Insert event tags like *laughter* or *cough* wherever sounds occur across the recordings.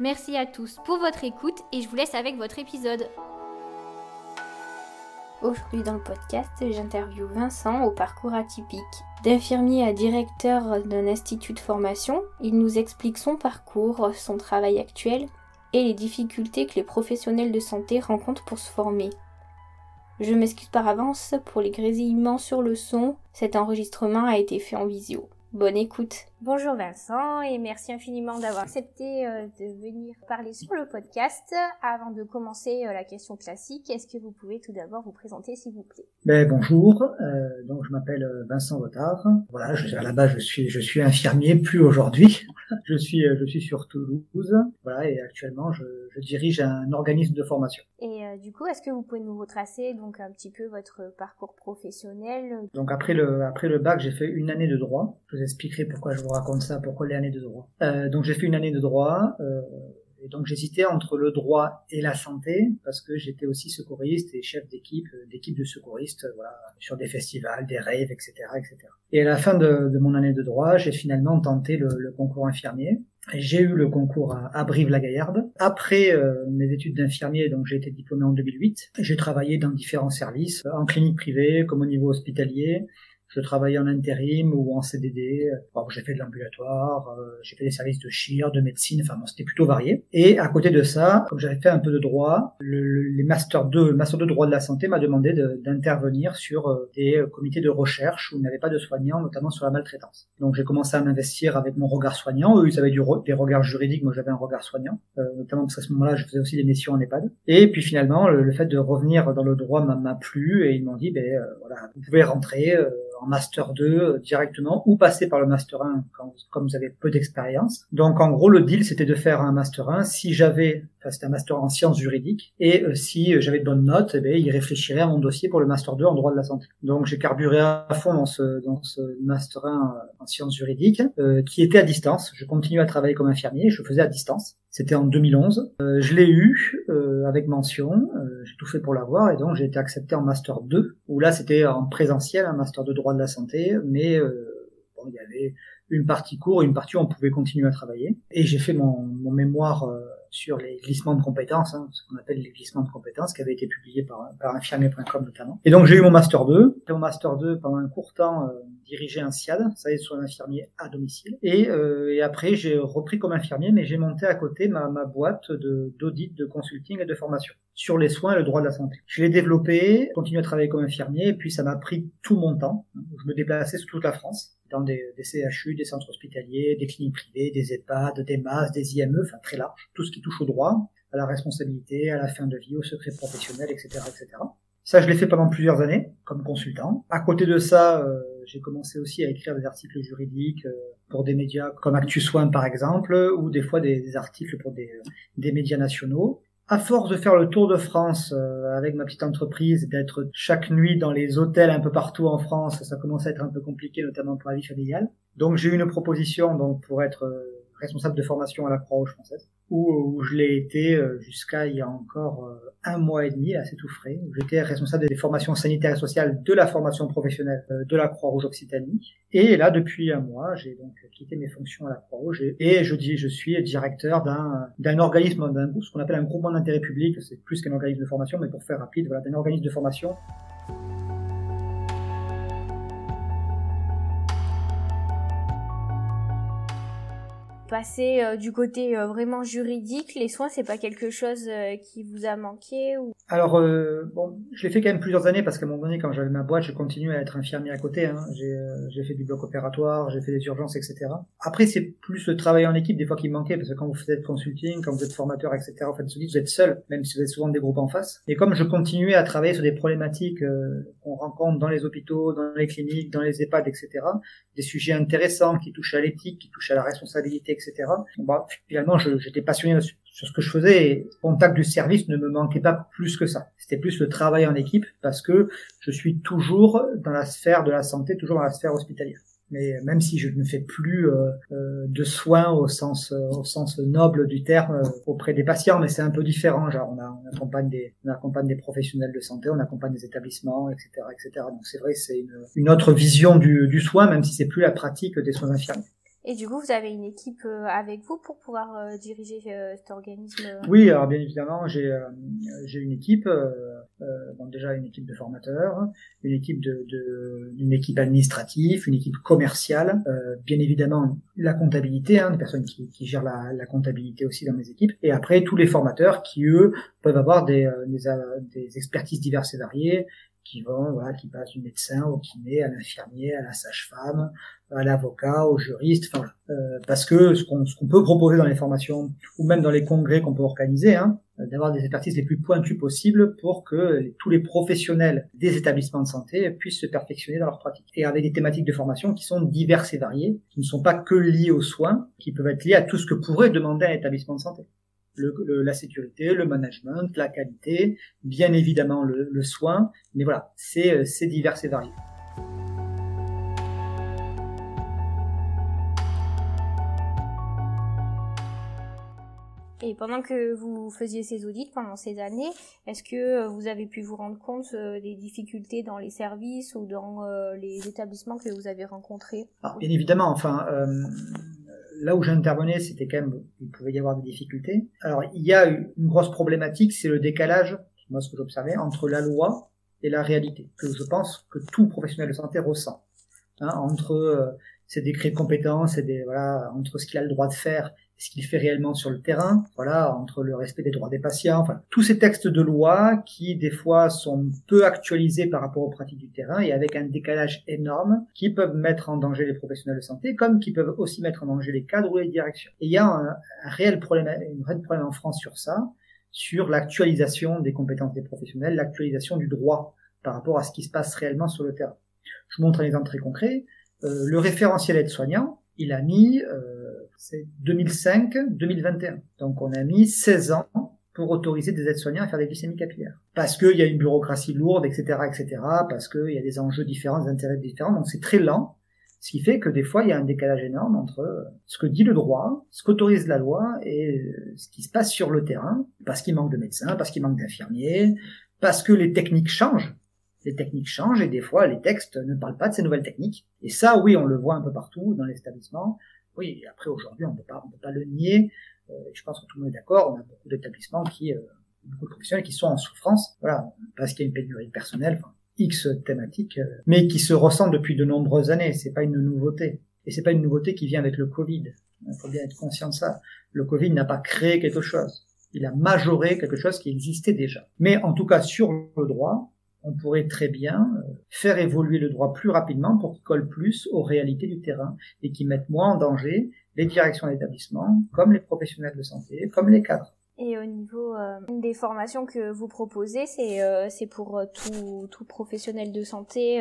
Merci à tous pour votre écoute et je vous laisse avec votre épisode. Aujourd'hui dans le podcast, j'interviewe Vincent au parcours atypique. D'infirmier à directeur d'un institut de formation, il nous explique son parcours, son travail actuel et les difficultés que les professionnels de santé rencontrent pour se former. Je m'excuse par avance pour les grésillements sur le son, cet enregistrement a été fait en visio. Bonne écoute. Bonjour Vincent et merci infiniment d'avoir accepté euh, de venir parler sur le podcast. Avant de commencer euh, la question classique, est-ce que vous pouvez tout d'abord vous présenter s'il vous plaît? Ben, Bonjour, euh, donc je m'appelle Vincent Votard. Voilà, je, à la base je suis je suis infirmier, plus aujourd'hui. *laughs* je suis je suis sur Toulouse. Voilà et actuellement je, je dirige un organisme de formation. Et du coup, est-ce que vous pouvez nous retracer donc un petit peu votre parcours professionnel? Donc après le après le bac, j'ai fait une année de droit. Je vous expliquerai pourquoi je vous raconte ça, pourquoi l'année de droit. Euh, donc j'ai fait une année de droit. Euh, et donc j'hésitais entre le droit et la santé parce que j'étais aussi secouriste et chef d'équipe, euh, d'équipe de secouristes, voilà, sur des festivals, des raves, etc., etc. Et à la fin de, mon année de droit, j'ai finalement tenté le, concours infirmier. J'ai eu le concours à, à Brive-la-Gaillarde. Après euh, mes études d'infirmier, donc j'ai été diplômé en 2008. J'ai travaillé dans différents services, en clinique privée comme au niveau hospitalier, je travaillais en intérim ou en CDD. Alors, j'ai fait de l'ambulatoire, euh, j'ai fait des services de chir, de médecine, enfin bon, c'était plutôt varié. Et à côté de ça, comme j'avais fait un peu de droit, le, les master 2, le master 2 droit de la santé m'a demandé d'intervenir sur euh, des euh, comités de recherche où il n'y avait pas de soignants, notamment sur la maltraitance. Donc j'ai commencé à m'investir avec mon regard soignant. Eux, ils avaient du, des regards juridiques, moi j'avais un regard soignant, euh, notamment parce qu'à ce moment-là, je faisais aussi des missions en EHPAD. Et puis finalement, le, fait de revenir dans le droit m'a plu et ils m'ont dit, ben voilà, vous pouvez rentrer en master 2 euh, directement ou passer par le master 1 quand, comme vous avez peu d'expérience. Donc en gros le deal c'était de faire un master 1 si j'avais enfin c'était un master en sciences juridiques et euh, si euh, j'avais de bonnes notes, eh bien, il réfléchirait à mon dossier pour le master 2 en droit de la santé. Donc j'ai carburé à fond dans ce dans ce master 1 en sciences juridiques qui était à distance. Je continue à travailler comme infirmier, je faisais à distance. C'était en 2011. Euh, je l'ai eu euh, avec mention. Euh, j'ai tout fait pour l'avoir et donc j'ai été accepté en master 2 où là c'était en présentiel, un master de droit de la santé, mais bon, il y avait une partie court, une partie où on pouvait continuer à travailler. Et j'ai fait mon mémoire sur les glissements de compétences, hein, ce qu'on appelle les glissements de compétences, qui avait été publié par, par infirmier.com notamment. Et donc j'ai eu mon master 2. Mon master 2 pendant un court temps euh, un SIAD, ça y est, sur infirmier à domicile. Et, euh, et après j'ai repris comme infirmier, mais j'ai monté à côté ma, ma boîte de d'audit, de consulting et de formation sur les soins et le droit de la santé. Je l'ai développé, continué à travailler comme infirmier, et puis ça m'a pris tout mon temps. Je me déplaçais sur toute la France dans des, des, CHU, des centres hospitaliers, des cliniques privées, des EHPAD, des MAS, des IME, enfin très large, tout ce qui touche au droit, à la responsabilité, à la fin de vie, au secret professionnel, etc., etc. Ça, je l'ai fait pendant plusieurs années comme consultant. À côté de ça, euh, j'ai commencé aussi à écrire des articles juridiques euh, pour des médias comme Actu Soin par exemple, ou des fois des, des articles pour des, des médias nationaux à force de faire le tour de France euh, avec ma petite entreprise, d'être chaque nuit dans les hôtels un peu partout en France, ça commence à être un peu compliqué, notamment pour la vie familiale. Donc j'ai eu une proposition donc pour être euh, responsable de formation à la Croix-Rouge française, où, je l'ai été euh, jusqu'à il y a encore euh, un mois et demi, là c'est tout frais, j'étais responsable des formations sanitaires et sociales de la formation professionnelle euh, de la Croix-Rouge Occitanie. Et là, depuis un mois, j'ai donc quitté mes fonctions à la Croix-Rouge et, je dis, je suis directeur d'un, d'un organisme, d'un, ce qu'on appelle un groupement d'intérêt public, c'est plus qu'un organisme de formation, mais pour faire rapide, voilà, d'un organisme de formation passer euh, du côté euh, vraiment juridique, les soins, c'est pas quelque chose euh, qui vous a manqué ou... Alors, bon, je l'ai fait quand même plusieurs années parce qu'à un moment donné, quand j'avais ma boîte, je continuais à être infirmier à côté. Hein. J'ai fait du bloc opératoire, j'ai fait des urgences, etc. Après, c'est plus le travail en équipe des fois qui me manquait parce que quand vous faites consulting, quand vous êtes formateur, etc., en fait, vous êtes seul, même si vous êtes souvent des groupes en face. Et comme je continuais à travailler sur des problématiques qu'on rencontre dans les hôpitaux, dans les cliniques, dans les EHPAD, etc., des sujets intéressants qui touchent à l'éthique, qui touchent à la responsabilité, etc. Bah, finalement, j'étais passionné sur ce que je faisais et contact du service ne me manquait pas plus que ça. C'était plus le travail en équipe parce que je suis toujours dans la sphère de la santé, toujours dans la sphère hospitalière mais même si je ne fais plus euh, euh, de soins au sens euh, au sens noble du terme auprès des patients, mais c'est un peu différent. Genre on, a, on accompagne des on accompagne des professionnels de santé, on accompagne des établissements, etc., etc. Donc c'est vrai, c'est une, une autre vision du, du soin, même si c'est plus la pratique des soins infirmiers. Et du coup, vous avez une équipe euh, avec vous pour pouvoir euh, diriger euh, cet organisme Oui, alors bien évidemment, j'ai j'ai une équipe, bon, déjà une équipe de formateurs, une équipe de, de une équipe administrative, une équipe commerciale, bien évidemment la comptabilité, hein, des personnes qui, qui gèrent la, la, comptabilité aussi dans mes équipes, et après tous les formateurs qui eux peuvent avoir des, des, des expertises diverses et variées, qui vont, voilà, qui passent du médecin au kiné, à l'infirmier, à la sage-femme, à l'avocat, au juriste, enfin, euh, parce que ce qu'on, peut proposer dans les formations ou même dans les congrès qu'on peut organiser, hein, d'avoir des expertises les plus pointues possibles pour que tous les professionnels des établissements de santé puissent se perfectionner dans leur pratique. Et avec des thématiques de formation qui sont diverses et variées, qui ne sont pas que liées aux soins, qui peuvent être liées à tout ce que pourrait demander un établissement de santé le, la sécurité, le management, la qualité, bien évidemment le, le soin, mais voilà, c'est divers et varié. Et pendant que vous faisiez ces audits pendant ces années, est-ce que vous avez pu vous rendre compte euh, des difficultés dans les services ou dans euh, les établissements que vous avez rencontrés? Alors, Bien évidemment, enfin, euh, là où j'intervenais, c'était quand même, il pouvait y avoir des difficultés. Alors, il y a une grosse problématique, c'est le décalage, moi ce que j'observais, entre la loi et la réalité, que je pense que tout professionnel de santé ressent. Hein, entre euh, ses décrets de compétences et des, voilà, entre ce qu'il a le droit de faire ce qu'il fait réellement sur le terrain, voilà, entre le respect des droits des patients, enfin, tous ces textes de loi qui, des fois, sont peu actualisés par rapport aux pratiques du terrain et avec un décalage énorme qui peuvent mettre en danger les professionnels de santé, comme qui peuvent aussi mettre en danger les cadres ou les directions. Et il y a un, réel problème, un réel problème en France sur ça, sur l'actualisation des compétences des professionnels, l'actualisation du droit par rapport à ce qui se passe réellement sur le terrain. Je vous montre un exemple très concret. Euh, le référentiel aide-soignant, il a mis euh, c'est 2005-2021. Donc on a mis 16 ans pour autoriser des aides-soignants à faire des glycémies capillaires. Parce qu'il y a une bureaucratie lourde, etc., etc., parce qu'il y a des enjeux différents, des intérêts différents, donc c'est très lent. Ce qui fait que des fois, il y a un décalage énorme entre ce que dit le droit, ce qu'autorise la loi et ce qui se passe sur le terrain, parce qu'il manque de médecins, parce qu'il manque d'infirmiers, parce que les techniques changent. Les techniques changent et des fois, les textes ne parlent pas de ces nouvelles techniques. Et ça, oui, on le voit un peu partout dans les établissements. Oui, après aujourd'hui, on ne peut pas le nier. Euh, je pense que tout le monde est d'accord. On a beaucoup d'établissements qui, euh, beaucoup de professionnels qui sont en souffrance, voilà, parce qu'il y a une pénurie personnelle, enfin, X thématiques, euh, mais qui se ressentent depuis de nombreuses années. C'est pas une nouveauté. Et c'est pas une nouveauté qui vient avec le Covid. Il faut bien être conscient de ça. Le Covid n'a pas créé quelque chose. Il a majoré quelque chose qui existait déjà. Mais en tout cas, sur le droit, on pourrait très bien euh, faire évoluer le droit plus rapidement pour qu'il colle plus aux réalités du terrain et qui mette moins en danger les directions d'établissement, comme les professionnels de santé, comme les cadres. Et au niveau euh, des formations que vous proposez, c'est euh, pour tout, tout professionnel de santé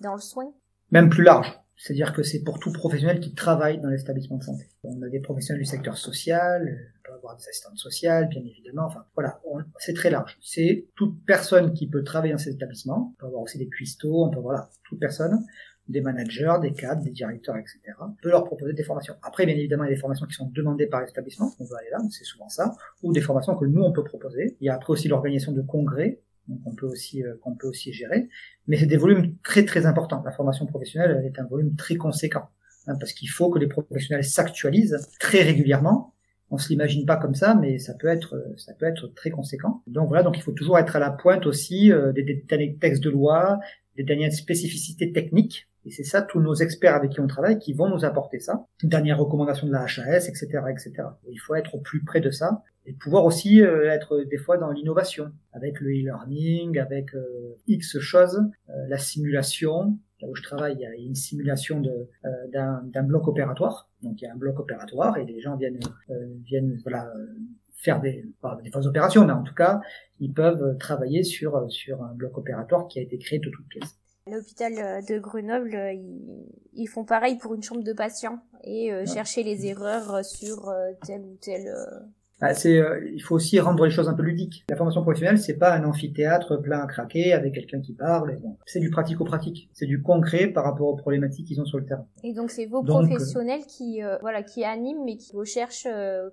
dans le soin? Même plus large. C'est-à-dire que c'est pour tout professionnel qui travaille dans l'établissement de santé. On a des professionnels du secteur social, on peut avoir des assistantes sociales, bien évidemment. Enfin, voilà, c'est très large. C'est toute personne qui peut travailler dans cet établissement. On peut avoir aussi des cuistots, on peut voilà, toute personne, des managers, des cadres, des directeurs, etc. Peut leur proposer des formations. Après, bien évidemment, il y a des formations qui sont demandées par l'établissement, on veut aller là, c'est souvent ça, ou des formations que nous on peut proposer. Il y a après aussi l'organisation de congrès donc on peut aussi euh, qu'on peut aussi gérer. Mais c'est des volumes très très importants. La formation professionnelle est un volume très conséquent hein, parce qu'il faut que les professionnels s'actualisent très régulièrement. On se l'imagine pas comme ça, mais ça peut être ça peut être très conséquent. Donc voilà, donc il faut toujours être à la pointe aussi euh, des, des derniers textes de loi, des dernières spécificités techniques. Et c'est ça, tous nos experts avec qui on travaille qui vont nous apporter ça. Dernière recommandation de la HAS, etc., etc. il faut être au plus près de ça et pouvoir aussi euh, être des fois dans l'innovation avec le e-learning, avec euh, X choses, euh, la simulation. Là où je travaille, il y a une simulation de d'un bloc opératoire. Donc il y a un bloc opératoire et les gens viennent viennent voilà faire des pas des fausses opérations, mais en tout cas ils peuvent travailler sur sur un bloc opératoire qui a été créé de toutes pièces. L'hôpital de Grenoble, ils, font pareil pour une chambre de patients et chercher les erreurs sur tel ou tel bah, c'est, euh, il faut aussi rendre les choses un peu ludiques. La formation professionnelle, c'est pas un amphithéâtre plein à craquer avec quelqu'un qui parle. C'est du pratico-pratique. C'est du concret par rapport aux problématiques qu'ils ont sur le terrain. Et donc c'est vos euh, professionnels qui, euh, voilà, qui animent, mais qui recherchent,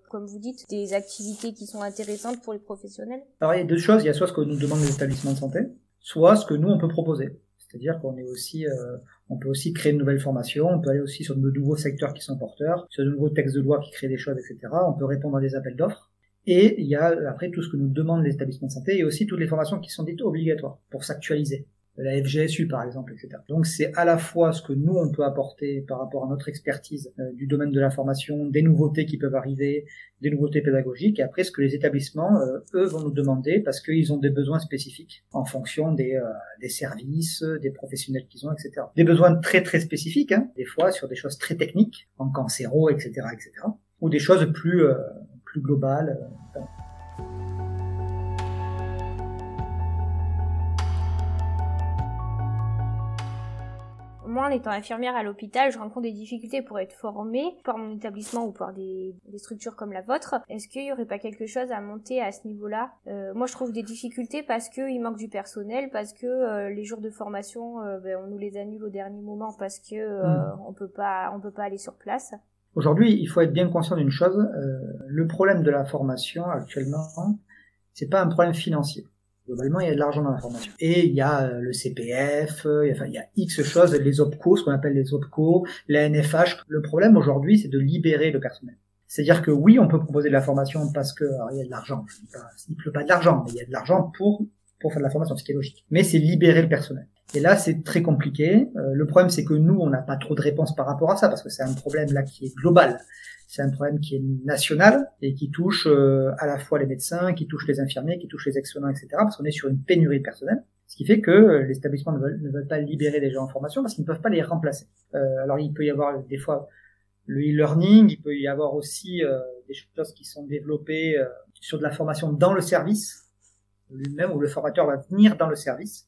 comme vous dites, des activités qui sont intéressantes pour les professionnels? Alors il y a deux choses. Il y a soit ce que nous demandent les établissements de santé, soit ce que nous on peut proposer. C'est-à-dire qu'on est aussi, euh, on peut aussi créer de nouvelles formations, on peut aller aussi sur de nouveaux secteurs qui sont porteurs, sur de nouveaux textes de loi qui créent des choses, etc. On peut répondre à des appels d'offres. Et il y a après tout ce que nous demandent les établissements de santé et aussi toutes les formations qui sont dites obligatoires pour s'actualiser la FGSU par exemple, etc. Donc c'est à la fois ce que nous on peut apporter par rapport à notre expertise euh, du domaine de la formation, des nouveautés qui peuvent arriver, des nouveautés pédagogiques, et après ce que les établissements euh, eux vont nous demander parce qu'ils ont des besoins spécifiques en fonction des, euh, des services, des professionnels qu'ils ont, etc. Des besoins très très spécifiques, hein, des fois sur des choses très techniques, en cancéro, etc., etc. Ou des choses plus plus globales. Moi, en étant infirmière à l'hôpital, je rencontre des difficultés pour être formée par mon établissement ou par des, structures comme la vôtre. Est-ce qu'il y aurait pas quelque chose à monter à ce niveau-là? Euh, Moi, je trouve des difficultés parce qu'il manque du personnel, parce que euh, les jours de formation, euh, ben, on nous les annule au dernier moment parce que hmm. on peut pas, on peut pas aller sur place. Aujourd'hui, il faut être bien conscient d'une chose. le problème de la formation actuellement, c'est pas un problème financier. Globalement, il y a de l'argent dans la formation. Et il y a euh, le CPF, euh, il y a, enfin, il y a X choses, les OPCO, ce qu'on appelle les OPCO, la NFH. Le problème aujourd'hui, c'est de libérer le personnel. C'est-à-dire que oui, on peut proposer de la formation parce que il y a de l'argent. Il pleut pas de l'argent, mais il y a de l'argent pour pour faire de la formation, ce qui est logique. Mais c'est libérer le personnel. Et là, c'est très compliqué. Euh, le problème, c'est que nous, on n'a pas trop de réponses par rapport à ça, parce que c'est un problème là qui est global. C'est un problème qui est national et qui touche euh, à la fois les médecins, qui touche les infirmiers, qui touche les ex-soignants, etc. Parce qu'on est sur une pénurie personnelle. Ce qui fait que euh, les établissements ne veulent, pas libérer les gens en formation parce qu'ils ne peuvent pas les remplacer. Euh, alors il peut y avoir des fois le e-learning, il peut y avoir aussi des choses qui sont développées sur de la formation dans le service lui-même où le formateur va venir dans le service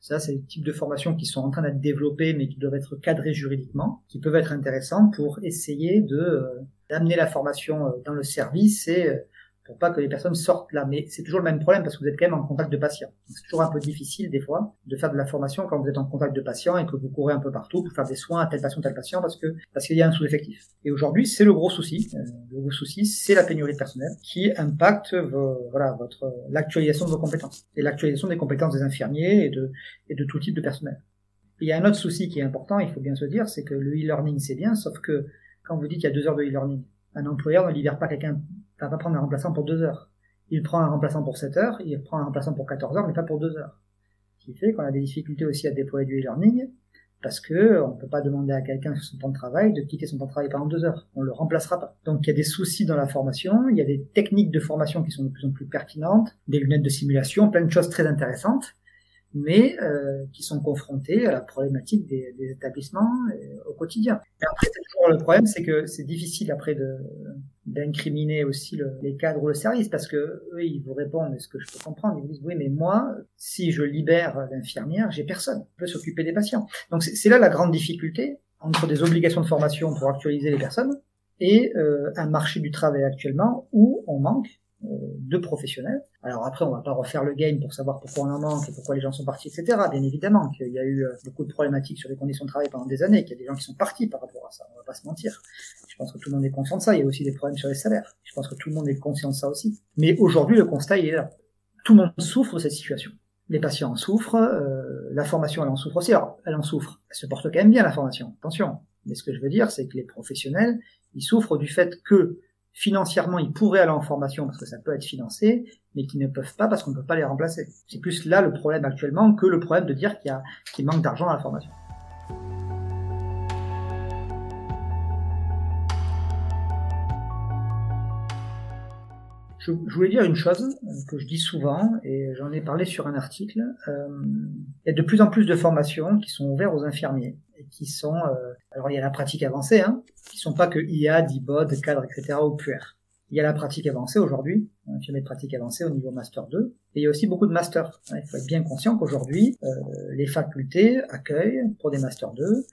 ça, c'est des types de formations qui sont en train d'être développées, mais qui doivent être cadrées juridiquement, qui peuvent être intéressants pour essayer de euh, d'amener la formation euh, dans le service et euh, pour pas que les personnes sortent là. Mais c'est toujours le même problème parce que vous êtes quand même en contact de patients. C'est toujours un peu difficile des fois de faire de la formation quand vous êtes en contact de patients et que vous courez un peu partout pour faire des soins à tel patient, tel patient parce que parce qu'il y a un sous-effectif. Et aujourd'hui, c'est le gros souci. Euh, le gros souci, c'est la pénurie de personnel qui impacte voilà votre l'actualisation de vos compétences et l'actualisation des compétences des infirmiers et de et de tout type de personnel. Il y a un autre souci qui est important, il faut bien se dire, c'est que le e-learning c'est bien, sauf que quand vous dites qu'il y a deux heures de e-learning, un employeur ne libère pas quelqu'un va pas prendre un remplaçant pour deux heures. Il prend un remplaçant pour 7 heures, il prend un remplaçant pour 14 heures, mais pas pour deux heures. Ce qui fait qu'on a des difficultés aussi à déployer du e-learning, parce que on peut pas demander à quelqu'un sur son temps de travail de quitter son temps de travail pendant deux heures. On le remplacera pas. Donc il y a des soucis dans la formation, il y a des techniques de formation qui sont de plus en plus pertinentes, des lunettes de simulation, plein de choses très intéressantes mais euh, qui sont confrontés à la problématique des, des établissements euh, au quotidien. Et après, toujours le problème, c'est que c'est difficile après de d'incriminer aussi le, les cadres ou le service, parce que eux, ils vous répondent, et ce que je peux comprendre, ils disent, oui, mais moi, si je libère l'infirmière, j'ai personne, qui peut s'occuper des patients. Donc c'est là la grande difficulté entre des obligations de formation pour actualiser les personnes et euh, un marché du travail actuellement où on manque de professionnels. Alors après, on va pas refaire le game pour savoir pourquoi on en manque et pourquoi les gens sont partis, etc. Bien évidemment qu'il y a eu euh, beaucoup de problématiques sur les conditions de travail pendant des années, qu'il y a des gens qui sont partis par rapport à ça. On va pas se mentir. Je pense que tout le monde est conscient de ça. Il y a aussi des problèmes sur les salaires. Je pense que tout le monde est conscient de ça aussi. Mais aujourd'hui, le constat il est là. Tout le monde souffre de cette situation. Les patients en souffrent, euh, la formation elle en souffre aussi. Alors, elle en souffre. Elle se porte quand même bien la formation. Attention. Mais ce que je veux dire, c'est que les professionnels, ils souffrent du fait que financièrement, ils pourraient aller en formation parce que ça peut être financé, mais qui ne peuvent pas parce qu'on ne peut pas les remplacer. C'est plus là le problème actuellement que le problème de dire qu'il manque d'argent dans la formation. Je, voulais dire une chose que je dis souvent, et j'en ai parlé sur un article. Euh, il y a de plus en plus de formations qui sont ouvertes aux infirmiers et qui sont, euh, alors il y a la pratique avancée, hein, qui sont pas que IA, DIBOD, cadre, etc. ou puer. Il y a la pratique avancée aujourd'hui, infirmier de pratique avancée au niveau master 2. Et il y a aussi beaucoup de masters. Il faut être bien conscient qu'aujourd'hui, euh, les facultés accueillent pour des master 2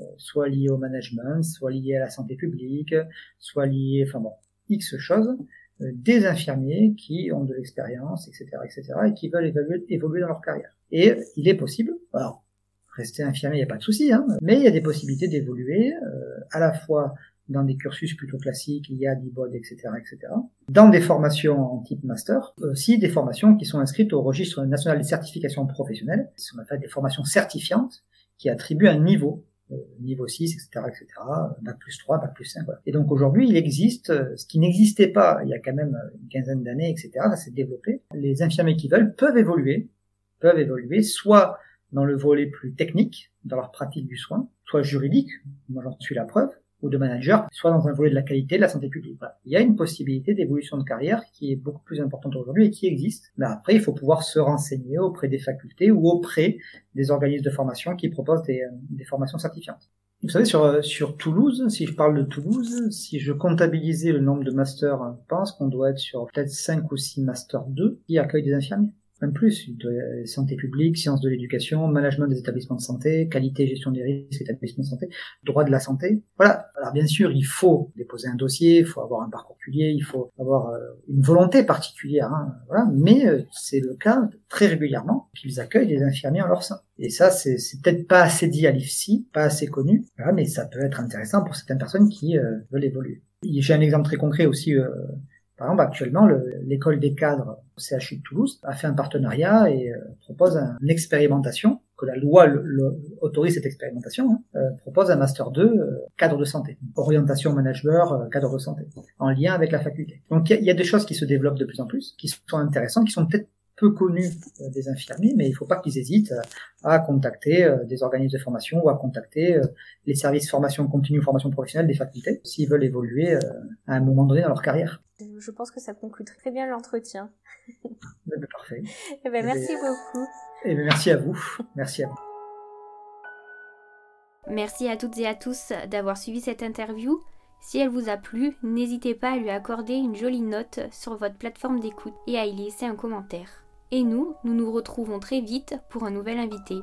euh, soit liés au management, soit liés à la santé publique, soit liés, enfin bon, X choses, euh, des infirmiers qui ont de l'expérience, etc., etc., et qui veulent évoluer dans leur carrière. Et il est possible, alors, rester infirmier, il n'y a pas de souci, hein, mais il y a des possibilités d'évoluer, euh, à la fois dans des cursus plutôt classiques, l'IA, l'IBOD, etc., etc. Dans des formations en type master, aussi des formations qui sont inscrites au registre national de certification professionnelle, ce qu'on appelle des formations certifiantes, qui attribuent un niveau euh, niveau 6, etc., etc., bac plus 3, bac plus 5, voilà. Et donc aujourd'hui, il existe, euh, ce qui n'existait pas il y a quand même une quinzaine d'années, etc., ça s'est développé. Les infirmiers qui veulent peuvent évoluer, peuvent évoluer, soit dans le volet plus technique, dans leur pratique du soin, soit juridique, moi j'en suis la preuve, ou de manager, soit dans un volet de la qualité de la santé publique. Il y a une possibilité d'évolution de carrière qui est beaucoup plus importante aujourd'hui et qui existe. Mais après, il faut pouvoir se renseigner auprès des facultés ou auprès des organismes de formation qui proposent des, euh, des formations certifiantes. Vous savez, sur, euh, sur Toulouse, si je parle de Toulouse, si je comptabilisais le nombre de masters, je pense qu'on doit être sur peut-être 5 ou 6 masters 2 qui accueillent des infirmiers même plus, de santé publique, sciences de l'éducation, management des établissements de santé, qualité gestion des risques, établissements de santé, droit de la santé. Voilà. Alors bien sûr, il faut déposer un dossier, il faut avoir un parcours particulier, il faut avoir euh, une volonté particulière. Hein, voilà. Mais euh, c'est le cas très régulièrement qu'ils accueillent des infirmiers en leur sein. Et ça, c'est peut-être pas assez dit à l'IFSI, pas assez connu, mais ça peut être intéressant pour certaines personnes qui euh, veulent évoluer. J'ai un exemple très concret aussi par exemple, actuellement, l'école des cadres CHU de Toulouse a fait un partenariat et euh, propose une expérimentation, que la loi autorise cette expérimentation, hein, euh, propose un Master 2 euh, cadre de santé, orientation manager cadre de santé, en lien avec la faculté. Donc il y, a des choses qui se développent de plus en plus, qui sont intéressantes, qui sont peut-être peu connus euh, des infirmiers, mais il ne faut pas qu'ils hésitent euh, à contacter euh, des organismes de formation ou à contacter les services formation continue, formation professionnelle des facultés, s'ils veulent évoluer à un moment donné dans leur carrière. Je pense que ça conclut très bien l'entretien. *laughs* Eh ben, parfait. Eh ben, merci beaucoup. Et eh ben, merci à vous. Merci à vous. Merci à toutes et à tous d'avoir suivi cette interview. Si elle vous a plu, n'hésitez pas à lui accorder une jolie note sur votre plateforme d'écoute et à y laisser un commentaire. Et nous, nous nous retrouvons très vite pour un nouvel invité.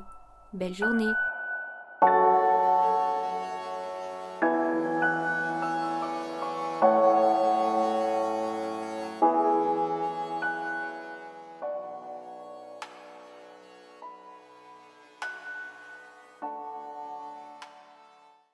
Belle journée